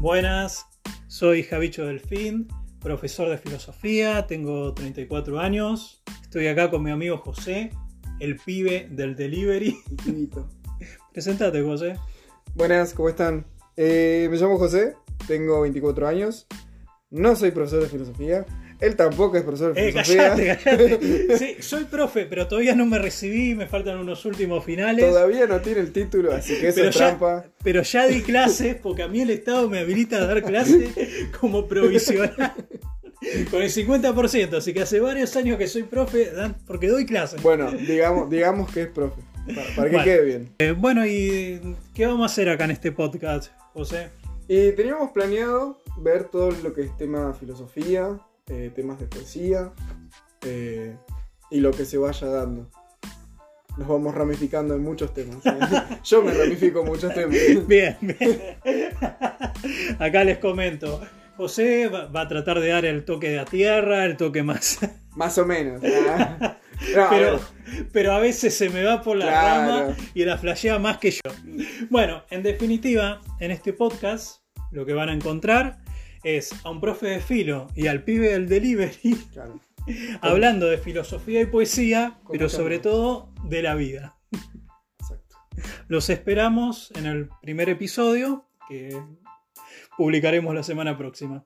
Buenas, soy Javicho Delfín, profesor de filosofía, tengo 34 años, estoy acá con mi amigo José, el pibe del delivery. Infinito. Preséntate, José. Buenas, ¿cómo están? Eh, me llamo José, tengo 24 años, no soy profesor de filosofía, él tampoco es profesor de Eh, filosofía. callate, callate. Sí, soy profe, pero todavía no me recibí, me faltan unos últimos finales. Todavía no tiene el título, así que eso es trampa. pero ya di clases porque a mí el Estado me habilita a dar clases como provisional. Con el 50%, así que hace varios años que soy profe porque doy clases. Bueno, digamos, digamos que es profe, para, para que Bueno. quede bien. Eh, bueno, ¿y qué vamos a hacer acá en este podcast, José? Y teníamos planeado ver todo lo que es tema filosofía, eh, temas de poesía eh, y lo que se vaya dando. Nos vamos ramificando en muchos temas. ¿eh? Yo me ramifico en muchos temas. Bien, bien. Acá les comento. José va, a tratar de dar el toque de la tierra, el toque más. Más o menos. No, a Pero, ver, pero a veces se me va por la Claro. rama y la flashea más que yo. Bueno, en definitiva, en este podcast lo que van a encontrar es a un profe de filo y al pibe del delivery claro. hablando de filosofía y poesía, pero sobre todo de la vida. Exacto. Los esperamos en el primer episodio que publicaremos la semana próxima.